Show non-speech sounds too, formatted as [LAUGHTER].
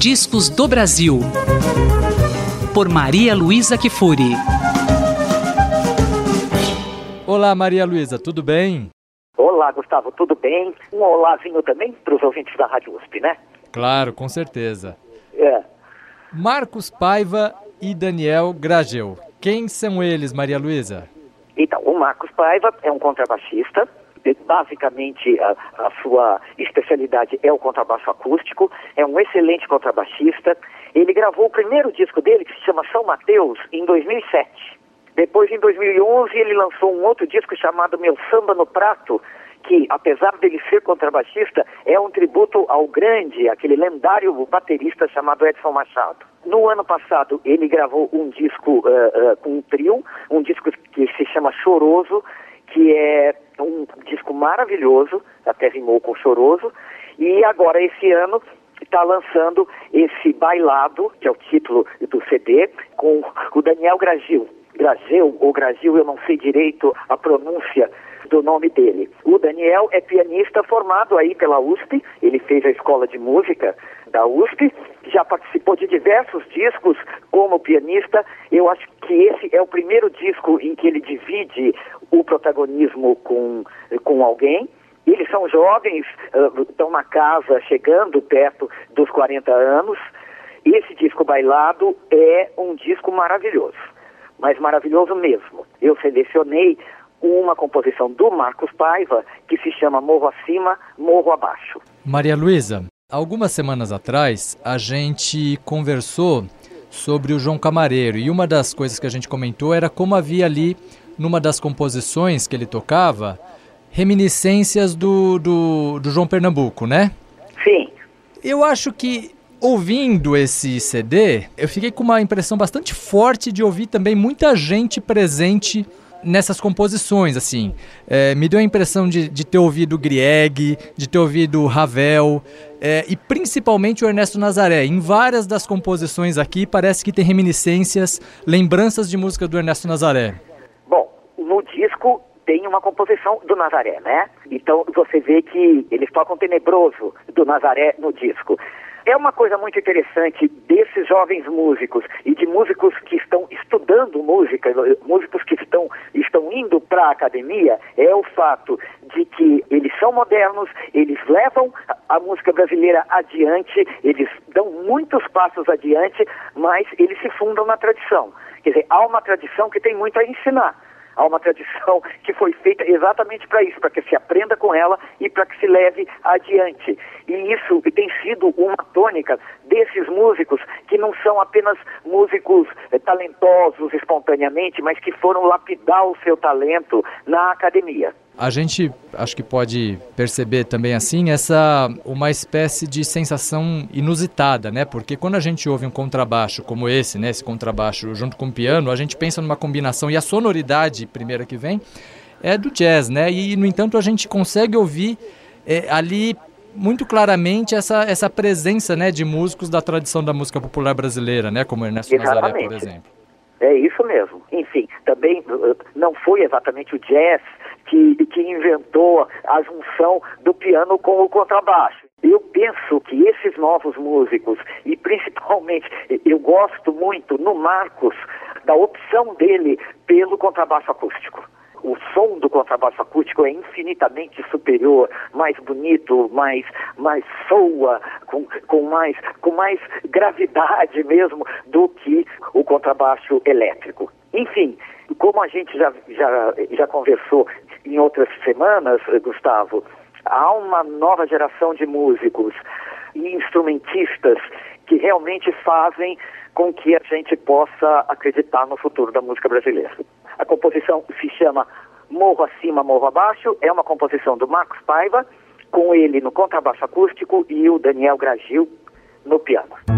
Discos do Brasil. Por Maria Luísa Kifuri. Olá, Maria Luísa, tudo bem? Olá, Gustavo, tudo bem? Um olázinho também para os ouvintes da Rádio USP, né? Claro, com certeza. É. Marcos Paiva e Daniel Gragel. Quem são eles, Maria Luísa? Então, o Marcos Paiva é um contrabaixista. Basicamente, a, a, sua especialidade é o contrabaixo acústico. É um excelente contrabaixista. Ele gravou o primeiro disco dele, que se chama São Mateus, em 2007. Depois, em 2011, ele lançou um outro disco chamado Meu Samba no Prato, que, apesar dele ser contrabaixista, é um tributo ao grande, aquele lendário baterista chamado Edson Machado. No ano passado, ele gravou um disco uh, uh, com um trio, um disco que se chama Choroso, que é um disco maravilhoso, até rimou com Choroso, e agora, esse ano, está lançando esse Bailado, que é o título do CD, com o Daniel Gragil. Gragel ou Gragil, eu não sei direito a pronúncia do nome dele. O Daniel é pianista formado aí pela USP, ele fez a escola de música da USP, já participou de diversos discos como pianista. Eu acho que esse é o primeiro disco em que ele divide o protagonismo com, com alguém. Eles são jovens, uh, estão na casa, chegando perto dos 40 anos. Esse disco bailado é um disco maravilhoso, mas maravilhoso mesmo. Eu selecionei uma composição do Marcos Paiva que se chama Morro Acima, Morro Abaixo. Maria Luísa, algumas semanas atrás a gente conversou sobre o João Camareiro e uma das coisas que a gente comentou era como havia ali, numa das composições que ele tocava, reminiscências do, do, do João Pernambuco, né? Sim. Eu acho que ouvindo esse CD, eu fiquei com uma impressão bastante forte de ouvir também muita gente presente nessas composições, assim. É, me deu a impressão de, de ter ouvido Grieg, de ter ouvido Ravel, é, e principalmente o Ernesto Nazaré. Em várias das composições aqui parece que tem reminiscências, lembranças de música do Ernesto Nazaré. Bom, no disco tem uma composição do Nazaré, né? Então você vê que eles tocam Tenebroso do Nazaré no disco. É uma coisa muito interessante desses jovens músicos e de músicos que estão estudando música, músicos que estão, estão indo para a academia, é o fato de que eles são modernos, eles levam a música brasileira adiante, eles dão muitos passos adiante, mas eles se fundam na tradição. Quer dizer, há uma tradição que tem muito a ensinar. Há uma tradição [LAUGHS] que foi feita exatamente para isso, para que se aprenda com ela e para que se leve adiante. E isso tem sido uma tônica desses músicos que não são apenas músicos eh, talentosos espontaneamente, mas que foram lapidar o seu talento na academia. A gente acho que pode perceber também assim essa uma espécie de sensação inusitada, né? Porque quando a gente ouve um contrabaixo como esse, né, esse contrabaixo junto com o piano, a gente pensa numa combinação e a sonoridade primeira que vem é do jazz, né? E no entanto a gente consegue ouvir é, ali muito claramente essa, essa presença né, de músicos da tradição da música popular brasileira, né, como Ernesto Exatamente. Nazaré, por exemplo. É isso mesmo. Enfim, também uh, não foi exatamente o jazz que, que inventou a junção do piano com o contrabaixo. Eu penso que esses novos músicos, e principalmente [LAUGHS] eu gosto muito no Marcos da opção dele pelo contrabaixo acústico. O som do contrabaixo acústico é infinitamente superior, mais bonito, mais, mais soa, com, com, mais, com mais gravidade mesmo do que o contrabaixo elétrico. Enfim, como a gente já, já, já conversou em outras semanas, Gustavo, há uma nova geração de músicos e instrumentistas que realmente fazem com que a gente possa acreditar no futuro da música brasileira. A composição se chama Morro Acima, Morro Abaixo, é uma composição do Marcos Paiva, com ele no contrabaixo acústico e o Daniel Gragil no piano.